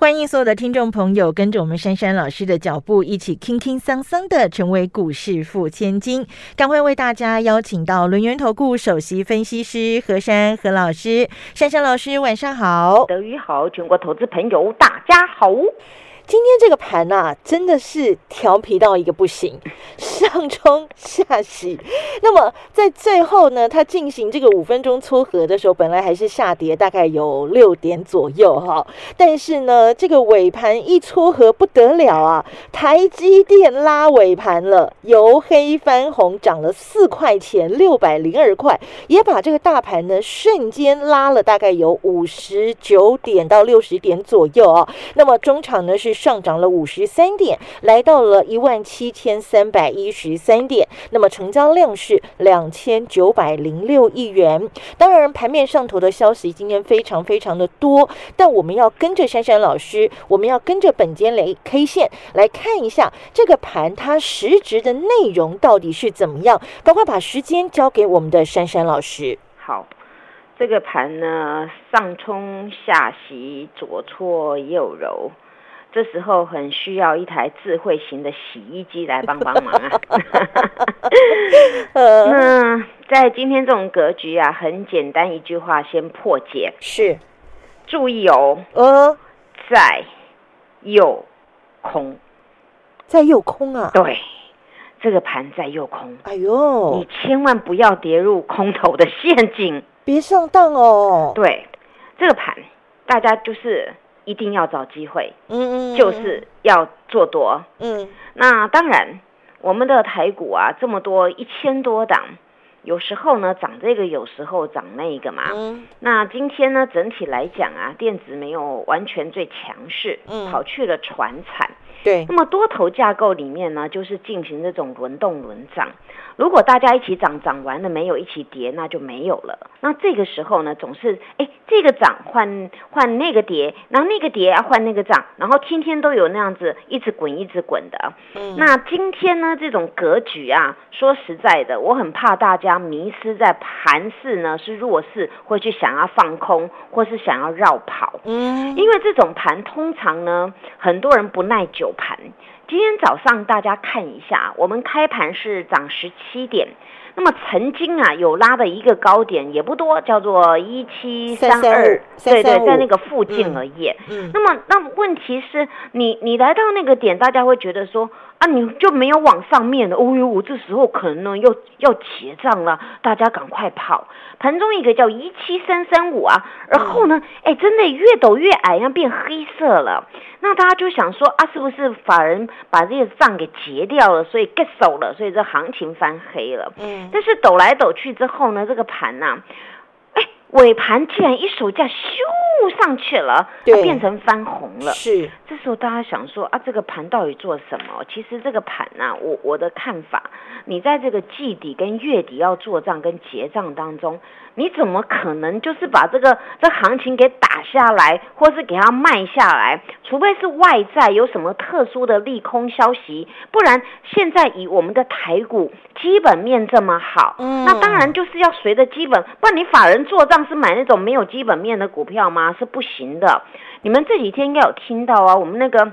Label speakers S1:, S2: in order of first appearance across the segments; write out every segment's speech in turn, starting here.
S1: 欢迎所有的听众朋友跟着我们珊珊老师的脚步，一起轻轻桑桑的成为股市富千金。赶快为大家邀请到轮源投顾首席分析师何珊何老师，珊珊老师晚上好，
S2: 德语好，全国投资朋友大家好。
S1: 今天这个盘呐，真的是调皮到一个不行，上冲下洗。那么在最后呢，它进行这个五分钟撮合的时候，本来还是下跌，大概有六点左右哈。但是呢，这个尾盘一撮合不得了啊，台积电拉尾盘了，由黑翻红，涨了四块钱，六百零二块，也把这个大盘呢瞬间拉了大概有五十九点到六十点左右啊。那么中场呢是。上涨了五十三点，来到了一万七千三百一十三点。那么成交量是两千九百零六亿元。当然，盘面上头的消息今天非常非常的多，但我们要跟着珊珊老师，我们要跟着本间雷 K 线来看一下这个盘它实质的内容到底是怎么样。赶快把时间交给我们的珊珊老师。
S2: 好，这个盘呢，上冲下袭，左搓右揉。这时候很需要一台智慧型的洗衣机来帮帮忙啊！那在今天这种格局啊，很简单一句话先破解
S1: 是：
S2: 注意哦，呃，在右空，
S1: 在右空啊！
S2: 对，这个盘在右空。
S1: 哎呦，
S2: 你千万不要跌入空头的陷阱，
S1: 别上当哦！
S2: 对，这个盘大家就是。一定要找机会，嗯嗯，就是要做多，嗯。那当然，我们的台股啊，这么多一千多档，有时候呢涨这个，有时候涨那个嘛。嗯。那今天呢，整体来讲啊，电子没有完全最强势，嗯，跑去了船产。
S1: 对。
S2: 那么多头架构里面呢，就是进行这种轮动轮涨。如果大家一起涨，涨完了没有一起跌，那就没有了。那这个时候呢，总是哎，这个涨换换那个跌，然后那个跌要换那个涨，然后天天都有那样子一直滚一直滚的。嗯，那今天呢，这种格局啊，说实在的，我很怕大家迷失在盘势呢是弱势，会去想要放空，或是想要绕跑。嗯，因为这种盘通常呢，很多人不耐久盘。今天早上大家看一下，我们开盘是涨十七点，那么曾经啊有拉的一个高点也不多，叫做一七三二，对对，在那个附近而已。嗯，那么那问题是你你来到那个点，大家会觉得说。啊，你就没有往上面的，哦呦，我这时候可能呢又要结账了，大家赶快跑！盘中一个叫一七三三五啊，然后呢，哎，真的越抖越矮，要变黑色了。那大家就想说啊，是不是法人把这些账给结掉了，所以 get 手了，所以这行情翻黑了。嗯，但是抖来抖去之后呢，这个盘呐。尾盘竟然一手价咻上去了，它变成翻红了。
S1: 是，
S2: 这时候大家想说啊，这个盘到底做什么？其实这个盘呐，我我的看法，你在这个季底跟月底要做账跟结账当中。你怎么可能就是把这个这行情给打下来，或是给它卖下来？除非是外在有什么特殊的利空消息，不然现在以我们的台股基本面这么好，嗯，那当然就是要随着基本，不然你法人做账是买那种没有基本面的股票吗？是不行的。你们这几天应该有听到啊，我们那个。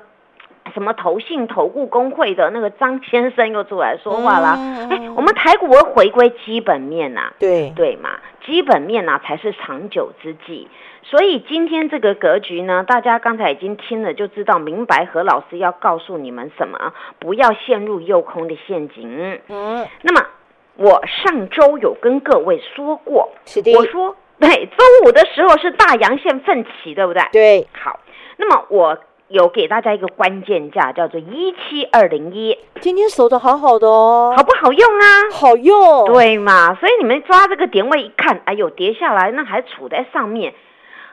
S2: 什么投信投顾工会的那个张先生又出来说话了？哎，我们台股会回归基本面呐，
S1: 对
S2: 对嘛，基本面呐才是长久之计。所以今天这个格局呢，大家刚才已经听了就知道，明白何老师要告诉你们什么，不要陷入诱空的陷阱。嗯，那么我上周有跟各位说过，
S1: 是的，
S2: 我说对，周五的时候是大阳线奋起，对不对？
S1: 对，
S2: 好，那么我。有给大家一个关键价，叫做一七二零一。
S1: 今天守的好好的哦，
S2: 好不好用啊？
S1: 好用，
S2: 对嘛？所以你们抓这个点位一看，哎呦，跌下来那还处在上面。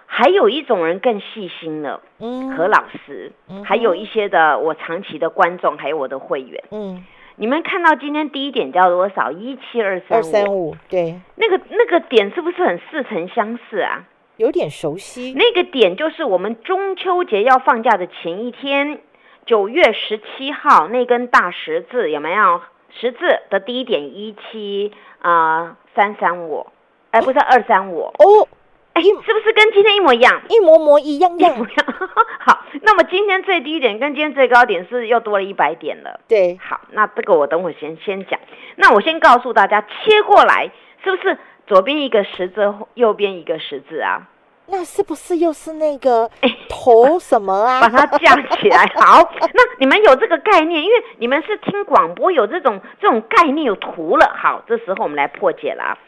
S2: 还有一种人更细心了，嗯，何老师，还有一些的我长期的观众，还有我的会员，嗯，你们看到今天低点叫多少？一七二三
S1: 二三五，对，
S2: 那个那个点是不是很似曾相识啊？
S1: 有点熟悉。
S2: 那个点就是我们中秋节要放假的前一天，九月十七号那根大十字有没有？十字的低点一七啊三三五，哎，不是二三五
S1: 哦，
S2: 哎，是不是跟今天一模一样？
S1: 一模模一样一模一样。
S2: 好，那么今天最低点跟今天最高点是又多了一百点了。
S1: 对，
S2: 好，那这个我等会先先讲。那我先告诉大家，切过来是不是左边一个十字，右边一个十字啊？
S1: 那是不是又是那个头什么啊？
S2: 把它架起来。好，那你们有这个概念，因为你们是听广播，有这种这种概念，有图了。好，这时候我们来破解了。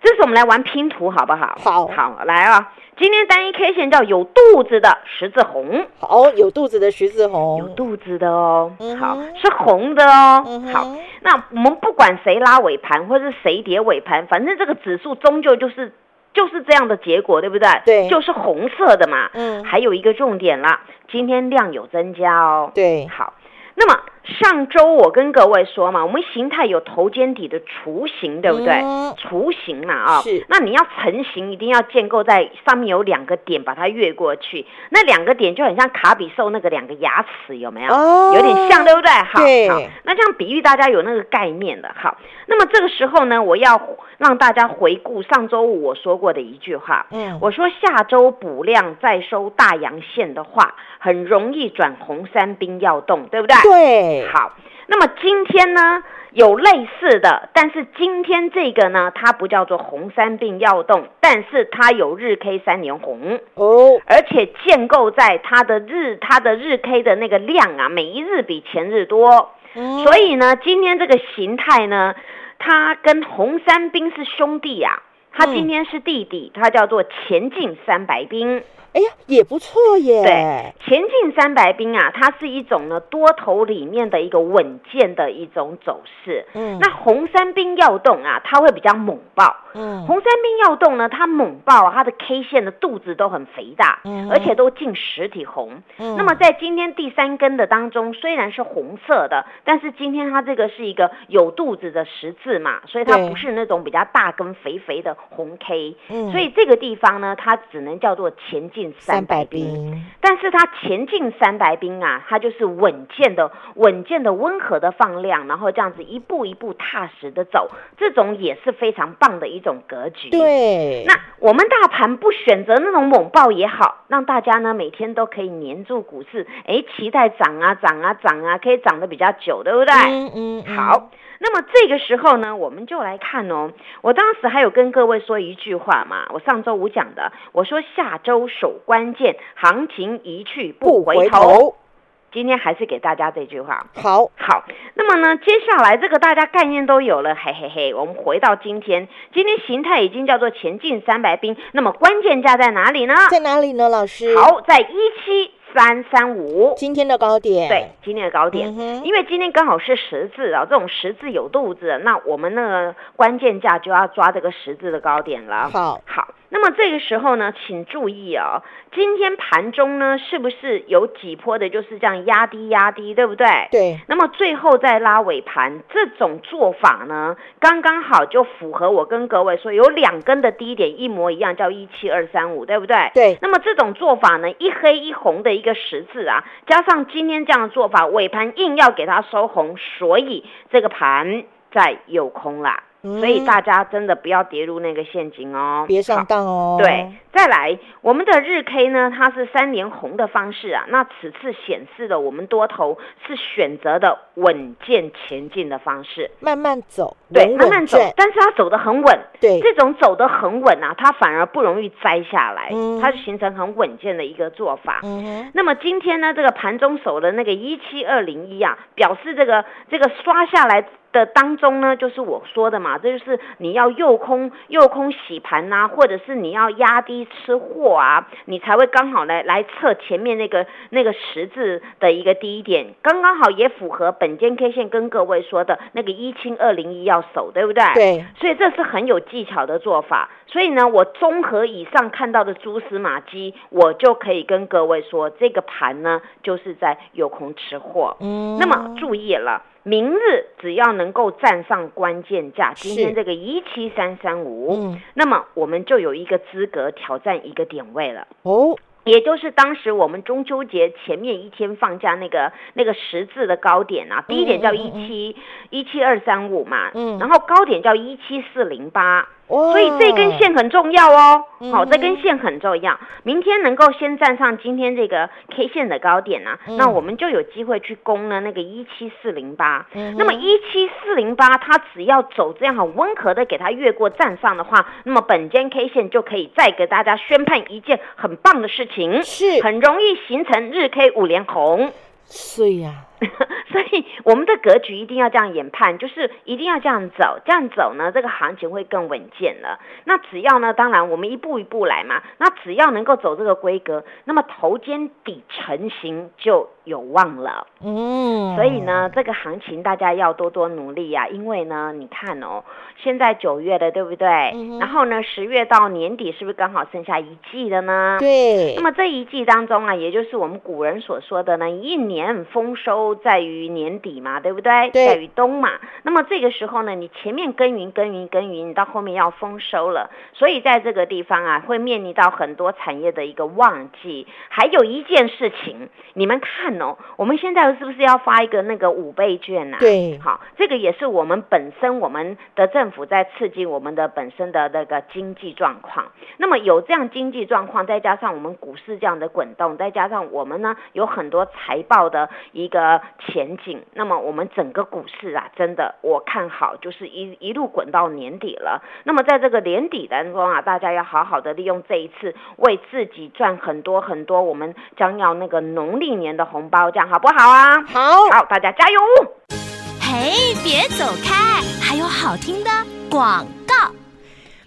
S2: 这是我们来玩拼图，好不好？
S1: 好，
S2: 好，来啊！今天单一 K 线叫有肚子的十字红。
S1: 好，有肚子的十字红，
S2: 有肚子的哦。好，是红的哦。好，那我们不管谁拉尾盘，或是谁跌尾盘，反正这个指数终究就是。就是这样的结果，对不对？
S1: 对，
S2: 就是红色的嘛。嗯，还有一个重点啦，今天量有增加哦。
S1: 对，
S2: 好，那么。上周我跟各位说嘛，我们形态有头肩底的雏形，对不对？雏形嘛，啊，
S1: 是。
S2: 那你要成型，一定要建构在上面有两个点，把它越过去。那两个点就很像卡比兽那个两个牙齿，有没有？哦，有点像，对不对？好，好。那这样比喻大家有那个概念的。好，那么这个时候呢，我要让大家回顾上周五我说过的一句话。嗯，我说下周补量再收大阳线的话，很容易转红三兵要动，对不对？
S1: 对。
S2: 好，那么今天呢有类似的，但是今天这个呢，它不叫做红三病要动，但是它有日 K 三年红。哦，而且建构在它的日它的日 K 的那个量啊，每一日比前日多，所以呢，今天这个形态呢，它跟红三兵是兄弟啊，它今天是弟弟，它叫做前进三白兵。
S1: 哎呀，也不错耶。
S2: 对，前进三百兵啊，它是一种呢多头里面的一个稳健的一种走势。嗯，那红三兵要动啊，它会比较猛爆。嗯，红三兵要动呢，它猛爆，它的 K 线的肚子都很肥大，嗯，而且都进实体红。嗯，那么在今天第三根的当中，虽然是红色的，但是今天它这个是一个有肚子的十字嘛，所以它不是那种比较大根肥肥的红 K。嗯，所以这个地方呢，它只能叫做前进。进三百兵，但是它前进三百兵啊，它就是稳健的、稳健的、温和的放量，然后这样子一步一步踏实的走，这种也是非常棒的一种格局。
S1: 对，
S2: 那我们大盘不选择那种猛爆也好，让大家呢每天都可以黏住股市，哎，期待涨啊涨啊涨啊，可以涨得比较久，对不对？嗯嗯，好。那么这个时候呢，我们就来看哦。我当时还有跟各位说一句话嘛，我上周五讲的，我说下周守关键，行情一去不回头。今天还是给大家这句话。
S1: 好，
S2: 好。那么呢，接下来这个大家概念都有了，嘿嘿嘿。我们回到今天，今天形态已经叫做前进三百兵。那么关键价在哪里呢？
S1: 在哪里呢，老师？
S2: 好，在一七。三三五，
S1: 今天的高点，
S2: 对，今天的高点，因为今天刚好是十字啊，这种十字有肚子，那我们那个关键价就要抓这个十字的高点了。
S1: 好，
S2: 好。那么这个时候呢，请注意哦，今天盘中呢，是不是有几波的，就是这样压低压低，对不对？
S1: 对。
S2: 那么最后再拉尾盘，这种做法呢，刚刚好就符合我跟各位说，有两根的低点一模一样，叫一七二三五，对不对？
S1: 对。
S2: 那么这种做法呢，一黑一红的一个十字啊，加上今天这样的做法，尾盘硬要给它收红，所以这个盘在有空啦。所以大家真的不要跌入那个陷阱哦，
S1: 别上当哦。
S2: 对，再来，我们的日 K 呢，它是三连红的方式啊。那此次显示的我们多头是选择的稳健前进的方式，
S1: 慢慢走，
S2: 对，慢慢走，但是它走得很稳。
S1: 对，
S2: 这种走得很稳啊，它反而不容易摘下来，它就形成很稳健的一个做法。嗯那么今天呢，这个盘中守的那个一七二零一啊，表示这个这个刷下来。的当中呢，就是我说的嘛，这就是你要诱空诱空洗盘呐，或者是你要压低吃货啊，你才会刚好来来测前面那个那个十字的一个低点，刚刚好也符合本间 K 线跟各位说的那个一清二零一要守，对不对？
S1: 对，
S2: 所以这是很有技巧的做法。所以呢，我综合以上看到的蛛丝马迹，我就可以跟各位说，这个盘呢就是在有空吃货。嗯，那么注意了。明日只要能够站上关键价，今天这个一七三三五，
S1: 嗯，
S2: 那么我们就有一个资格挑战一个点位了。
S1: 哦，
S2: 也就是当时我们中秋节前面一天放假那个那个十字的高点啊，第一点叫一七一七二三五嘛，
S1: 嗯。
S2: 然后高点叫一七四零八，
S1: 哇
S2: 所以这根线很重要哦，好、
S1: 嗯
S2: 这根线很重要。明天能够先站上今天这个 K 线的高点啊，
S1: 嗯
S2: 那我们就有机会去攻呢那个一七四零八。那么一七四零八，它只要走这样很温和的给它越过站上的话，那么本间 K 线就可以再给大家宣判一件很棒的事情，
S1: 是
S2: 很容易形成日 K 五连红。
S1: 是呀，
S2: 所以我们的格局一定要这样研判，就是一定要这样走，这样走呢，这个行情会更稳健了。那只要呢，当然我们一步一步来嘛，那只要能够走这个规格，那么头肩底成型就有望了。
S1: 嗯，
S2: 所以呢，这个行情大家要多多努力呀、因为呢，你看哦，现在九月了，对不对？
S1: 嗯
S2: 然后呢，十月到年底是不是刚好剩下一季的呢？
S1: 对，
S2: 那么这一季当中啊，也就是我们古人所说的呢，一年丰收在于年底嘛，对不对？
S1: 对
S2: 在于冬嘛。那么这个时候呢，你前面耕耘耕耘耕耘，你到后面要丰收了，所以在这个地方啊，会面临到很多产业的一个旺季。还有一件事情，你们看哦，我们现在是不是要发一个那个五倍券啊？
S1: 对
S2: 好，这个也是我们本身我们的政府在刺激我们的本身的那个经济状况。那么有这样经济状况，再加上我们股市这样的滚动，再加上我们呢有很多财报的一个前景，那么我们整个股市啊，真的我看好，就是一一路滚到年底了。那么在这个年底当中啊，大家要好好的利用这一次，为自己赚很多很多我们将要那个农历年的红包，这样好不好啊？
S1: 好，
S2: 好，大家加油！
S3: 嘿，别走开，还有好听的广告。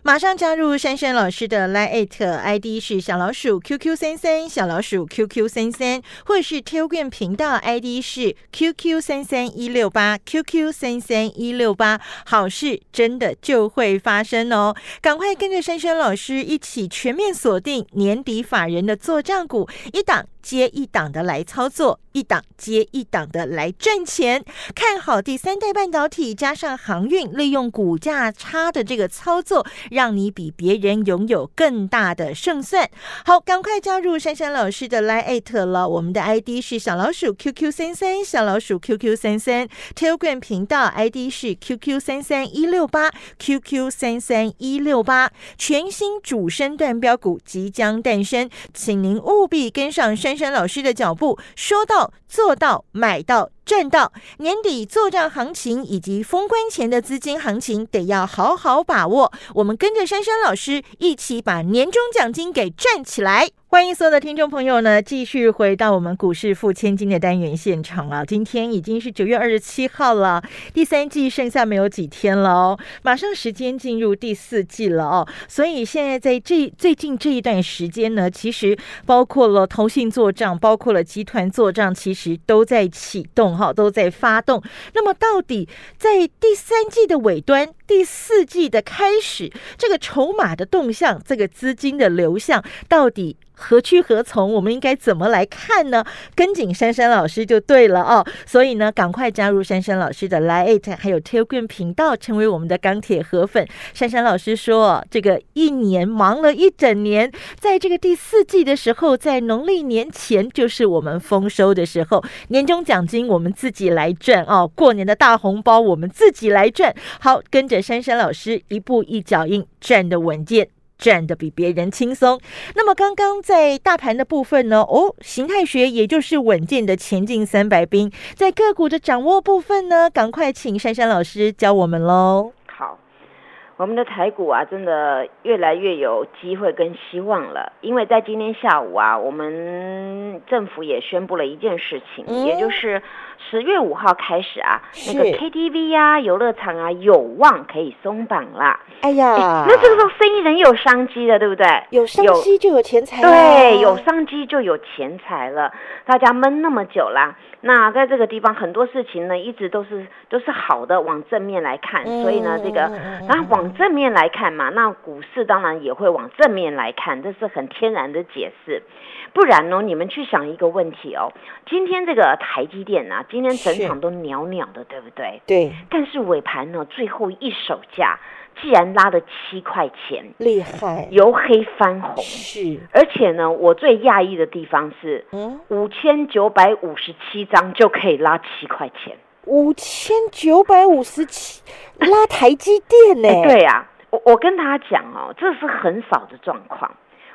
S1: 马上加入珊珊老师的 Line ID 是小老鼠 QQ 三三，小老鼠 QQ 三三，或是 Telegram 频道 ID 是 QQ 三三一六八 QQ 三三一六八，好事真的就会发生哦！赶快跟着珊珊老师一起全面锁定年底法人的做账股，一档接一档的来操作，一档接一档的来赚钱。看好第三代半导体加上航运，利用股价差的这个操作，让你比别人拥有更大的胜算。好，赶快加入珊珊老师的 Line 了，我们的 ID 是小老鼠 QQ 三三，小老鼠 QQ 三三，Telegram 频道 ID 是 QQ 三三一六八 QQ 三三一六八，全新主升段标股即将诞生，请您务必跟上珊珊老师的脚步，说到做到，买到。赚到年底做账行情以及封关前的资金行情，得要好好把握。我们跟着珊珊老师一起把年终奖金给赚起来。欢迎所有的听众朋友呢，继续回到我们股市付千金的单元现场啊！今天已经是九月二十七号了，第三季剩下没有几天了哦，马上时间进入第四季了哦。所以现在在这最近这一段时间呢，其实包括了投信做账，包括了集团做账，其实都在启动哈，都在发动。那么到底在第三季的尾端，第四季的开始，这个筹码的动向，这个资金的流向，到底？何去何从？我们应该怎么来看呢？跟紧珊珊老师就对了哦。所以呢，赶快加入珊珊老师的 Line 还有 Telegram 频道，成为我们的钢铁河粉。珊珊老师说，这个一年忙了一整年，在这个第四季的时候，在农历年前就是我们丰收的时候，年终奖金我们自己来赚哦，过年的大红包我们自己来赚。好，跟着珊珊老师一步一脚印，赚的稳健。赚的比别人轻松。那么刚刚在大盘的部分呢？哦，形态学也就是稳健的前进三百兵，在个股的掌握部分呢，赶快请珊珊老师教我们喽。
S2: 好，我们的台股啊，真的越来越有机会跟希望了，因为在今天下午啊，我们政府也宣布了一件事情，
S1: 嗯
S2: 也就是十月五号开始啊，那个 KTV 啊、游乐场啊，有望可以松绑啦。
S1: 哎呀，
S2: 那这个时候生意人有商机了，对不对？
S1: 有商机就有钱财、啊，
S2: 对，有商机就有钱财了。大家闷那么久啦，那在这个地方很多事情呢，一直都是都是好的，往正面来看。
S1: 嗯
S2: 所以呢，这个
S1: 嗯嗯嗯
S2: 然后往往正面来看嘛，那股市当然也会往正面来看，这是很天然的解释。不然呢，你们去想一个问题哦，今天这个台积电啊，今天整场都袅袅的，对不对？
S1: 对，
S2: 但是尾盘呢，最后一手价既然拉了七块钱，
S1: 厉害，
S2: 由黑翻红，
S1: 是，
S2: 而且呢，我最讶异的地方是，
S1: 嗯，
S2: 五千九百五十七张就可以拉七块钱。
S1: 五千九百五十七拉台积电呢、
S2: 哎，对呀、我我跟大家讲哦，这是很少的状况。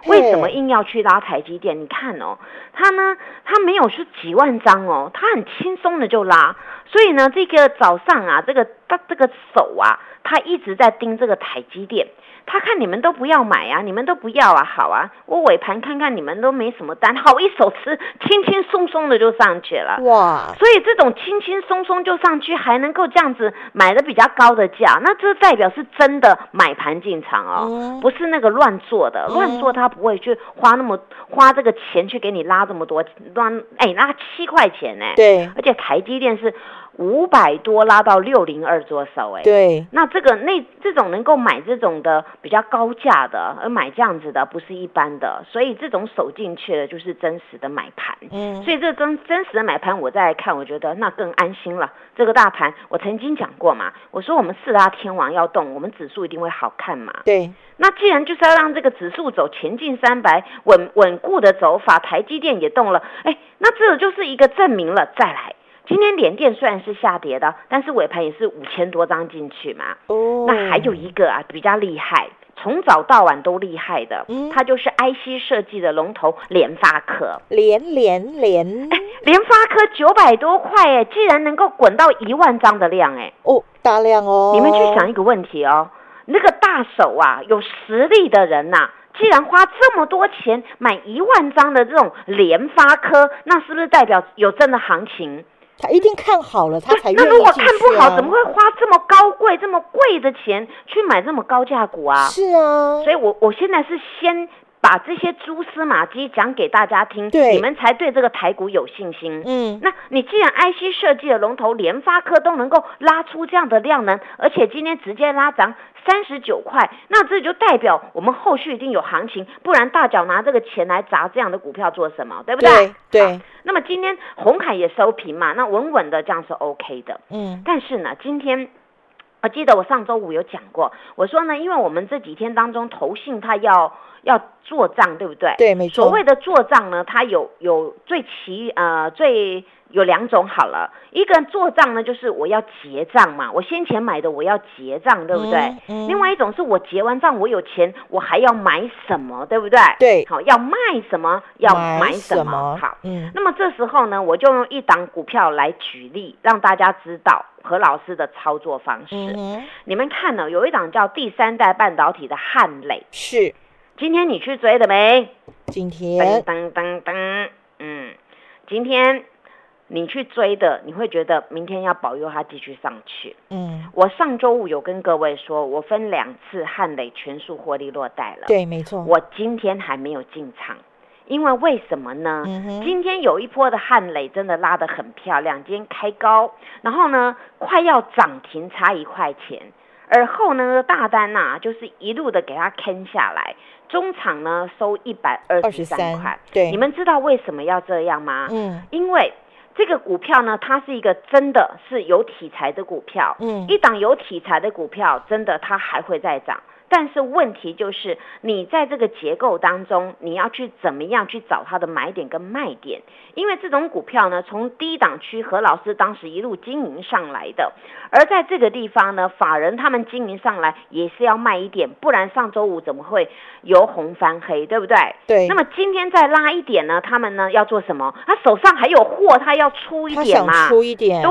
S2: 为什么硬要去拉台积电？你看哦，它呢，它没有是几万张哦，它很轻松的就拉。所以呢，这个早上啊，这个他这个手啊，它一直在盯这个台积电。他看你们都不要买啊，你们都不要啊，好啊，我尾盘看看你们都没什么单，好一手吃，轻轻松松的就上去了。
S1: 哇，
S2: 所以这种轻轻松松就上去，还能够这样子买的比较高的价，那这代表是真的买盘进场哦，
S1: 嗯
S2: 不是那个乱做的，
S1: 嗯
S2: 乱做他不会去花那么花这个钱去给你拉这么多乱，哎，拉七块钱呢，
S1: 对。
S2: 而且台积电是五百多拉到六零二左手，哎，
S1: 对，
S2: 那这个那这种能够买这种的比较高价的，而买这样子的不是一般的，所以这种手进去的就是真实的买盘。
S1: 嗯，
S2: 所以这真真实的买盘，我再来看，我觉得那更安心了。这个大盘，我曾经讲过嘛，我说我们四大天王要动，我们指数一定会好看嘛。
S1: 对，
S2: 那既然就是要让这个指数走前进三百稳稳固的走法，台积电也动了，哎，那这就是一个证明了。再来，今天联电虽然是下跌的，但是尾盘也是五千多张进去嘛。
S1: 哦，
S2: 那还有一个啊，比较厉害，从早到晚都厉害的，
S1: 嗯
S2: 它就是 IC 设计的龙头联发科。
S1: 连连连，
S2: 联发科九百多块哎，既然能够滚到一万张的量哎，
S1: 哦，大量哦，
S2: 你们去想一个问题哦，那个大手啊，有实力的人呐、既然花这么多钱买一万张的这种联发科，那是不是代表有真的行情？
S1: 他一定看好了，他才愿意
S2: 那如果看不好，怎么会花这么高贵、这么贵的钱去买这么高价股啊？
S1: 是啊，
S2: 所以我我现在是先把这些蛛丝马迹讲给大家听，
S1: 对
S2: 你们才对这个台股有信心。
S1: 嗯，
S2: 那你既然 IC 设计的龙头联发科都能够拉出这样的量能，而且今天直接拉涨三十九块，那这就代表我们后续一定有行情，不然大脚拿这个钱来砸这样的股票做什么？对不对？
S1: 对对
S2: 那么今天红海也收平嘛，那稳稳的这样是 OK 的。
S1: 嗯，
S2: 但是呢，今天我记得我上周五有讲过，我说呢，因为我们这几天当中投信它要要做账，对不对？
S1: 对，没错，
S2: 所谓的做账呢，它有有最奇呃最有两种好了，一个做账呢就是我要结账嘛，我先前买的我要结账，对不对？
S1: 嗯嗯
S2: 另外一种是我结完账我有钱，我还要买什么，对不对？
S1: 对
S2: 好，要卖什么，要买
S1: 什
S2: 什么，好。
S1: 嗯，
S2: 那么这时候呢，我就用一档股票来举例，让大家知道何老师的操作方式。
S1: 嗯，
S2: 你们看呢，有一档叫第三代半导体的汉磊，
S1: 是
S2: 今天你去追的没？
S1: 今
S2: 噔
S1: 天
S2: 噔噔噔，嗯，今天你去追的，你会觉得明天要保佑它继续上去。
S1: 嗯，
S2: 我上周五有跟各位说，我分两次汉磊全数获利落袋了。
S1: 对，没错，
S2: 我今天还没有进场，因为为什么呢？
S1: 嗯
S2: 今天有一波的汉磊真的拉得很漂亮，今天开高，然后呢快要涨停，差一块钱。而后呢，大单呐、就是一路的给它坑下来，中场呢收一百二十三
S1: 23
S2: 块。
S1: 对
S2: 你们知道为什么要这样吗？
S1: 嗯
S2: 因为这个股票呢，它是一个真的是有题材的股票，
S1: 嗯
S2: 一档有题材的股票，真的它还会再涨。但是问题就是，你在这个结构当中，你要去怎么样去找它的买点跟卖点？因为这种股票呢，从低档区何老师当时一路经营上来的，而在这个地方呢，法人他们经营上来也是要卖一点，不然上周五怎么会由红翻黑，对不对？
S1: 对，
S2: 那么今天再拉一点呢，他们呢要做什么？他手上还有货，他要出一点嘛。
S1: 出一点，
S2: 对，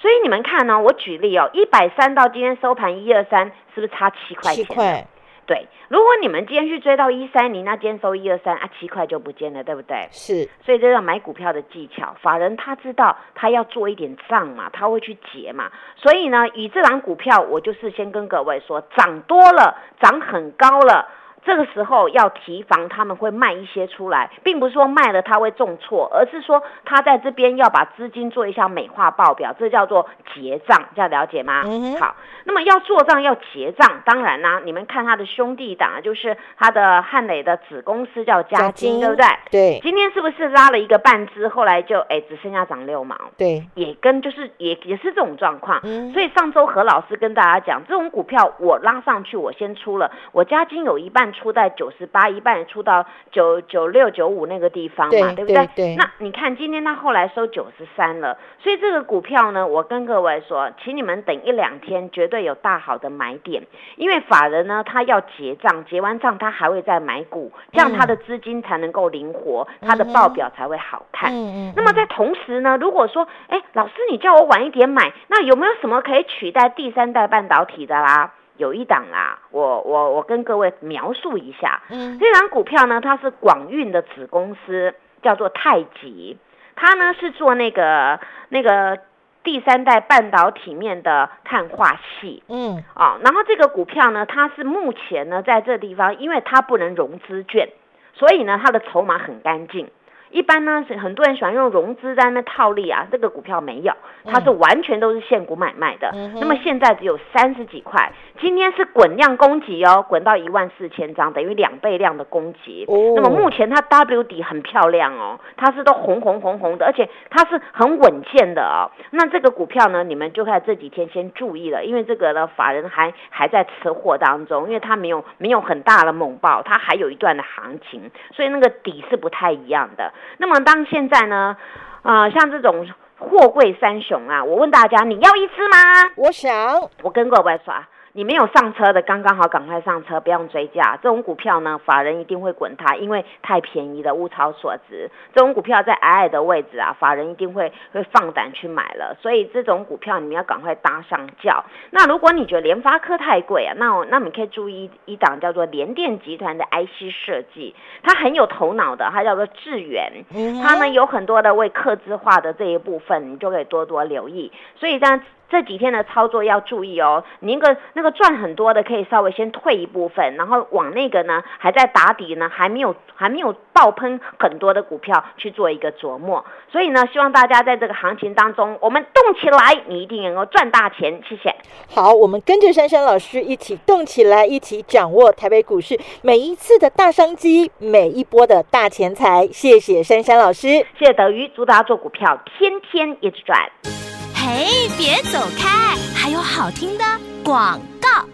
S2: 所以你们看呢、我举例哦，一百三到今天收盘一二三，是不是差七块钱？
S1: 七块，
S2: 对，如果你们今天去追到一三零，那今天收一二三啊，七块就不见了，对不对？
S1: 是，
S2: 所以这叫买股票的技巧，法人他知道他要做一点账嘛，他会去结嘛。所以呢，以这档股票，我就是先跟各位说，涨多了，涨很高了。这个时候要提防他们会卖一些出来，并不是说卖了他会重挫，而是说他在这边要把资金做一下美化报表，这叫做结账，这样了解吗？好，那么要做账要结账，当然啦，你们看他的兄弟党，就是他的汉磊的子公司叫嘉金，对不对？
S1: 对，
S2: 今天是不是拉了一个半支，后来就哎只剩下涨六毛？
S1: 对，
S2: 也跟就是也也是这种状况。所以上周何老师跟大家讲，这种股票我拉上去，我先出了，我嘉金有一半出在九十八，一半出到九九六九五那个地方嘛，对不对？
S1: 对。
S2: 那你看今天它后来收九十三了，所以这个股票呢，我跟各位说，请你们等一两天，绝对有大好的买点，因为法人呢他要结账，结完账他还会再买股，这样他的资金才能够灵活，他的报表才会好看。嗯嗯。那么在同时呢，如果说，哎，老师你叫我晚一点买，那有没有什么可以取代第三代半导体的啦？有一档啊，我我我跟各位描述一下。嗯，这档股票呢，它是广运的子公司，叫做太极，它呢是做那个那个第三代半导体面的碳化系。嗯，啊，然后这个股票呢，它是目前呢在这地方，因为它不能融资券，所以呢它的筹码很干净。一般呢，是很多人喜欢用融资在那套利啊，这个股票没有，它是完全都是现股买卖的。那么现在只有三十几块，今天是滚量攻击哦，滚到一万四千张，等于两倍量的攻击。那么目前它 W 底很漂亮哦，它是都红红红红的，而且它是很稳健的哦。那这个股票呢，你们就看这几天先注意了，因为这个呢，法人还还在吃货当中，因为它没有没有很大的猛爆，它还有一段的行情，所以那个底是不太一样的。那么当现在呢，啊，像这种货柜三雄啊，我问大家，你要一只吗？
S1: 我想，
S2: 我跟各位说。你没有上车的，刚刚好，赶快上车，不用追价。这种股票呢，法人一定会滚它，因为太便宜了，物超所值。这种股票在矮矮的位置啊，法人一定会会放胆去买了。所以这种股票你们要赶快搭上轿。那如果你觉得联发科太贵啊，那那你可以注意一档叫做联电集团的 IC 设计，它很有头脑的，它叫做智源，它呢有很多的为客制化的这一部分，你就可以多多留意。所以这样。这几天的操作要注意哦，你那个那个赚很多的可以稍微先退一部分，然后往那个呢还在打底呢，还没有还没有爆喷很多的股票去做一个琢磨。所以呢，希望大家在这个行情当中，我们动起来，你一定能够赚大钱。谢谢。
S1: 好，我们跟着珊珊老师一起动起来，一起掌握台北股市每一次的大商机，每一波的大钱财。谢谢珊珊老师，
S2: 谢谢德瑜，祝大家做股票天天一直赚。
S3: 哎，别走开！还有好听的广告。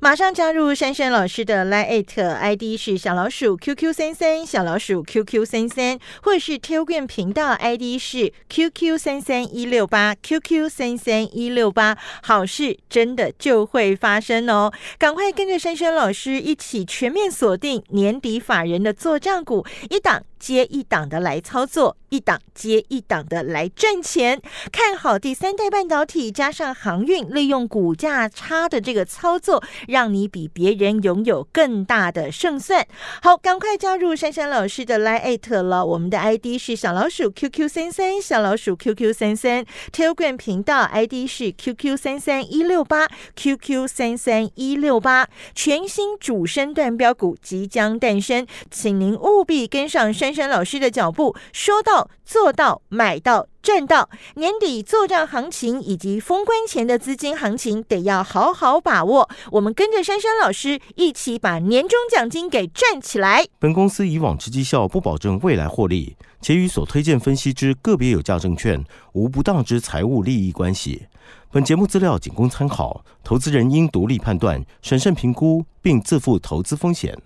S1: 马上加入珊珊老师的 Line ID 是小老鼠 QQ 三三小老鼠 QQ 三三，或是 Telegram 频道 ID 是 QQ 三三一六八 QQ 三三一六八，好事真的就会发生哦！赶快跟着珊珊老师一起全面锁定年底法人的做账股，一档接一档的来操作，一档接一档的来赚钱。看好第三代半导体加上航运，利用股价差的这个操作。让你比别人拥有更大的胜算。好，赶快加入珊珊老师的 Line 了。我们的 ID 是小老鼠 QQ 三三，小老鼠 QQ 三三。Telegram 频道 ID 是 QQ 三三一六八，QQ 三三一六八。全新主升段标股即将诞生，请您务必跟上珊珊老师的脚步，说到做到，买到。赚到年底做账行情以及封关前的资金行情，得要好好把握。我们跟着珊珊老师一起把年终奖金给赚起来。
S4: 本公司以往之绩效不保证未来获利，且与所推荐分析之个别有价证券无不当之财务利益关系。本节目资料仅供参考，投资人应独立判断、审慎评估，并自负投资风险。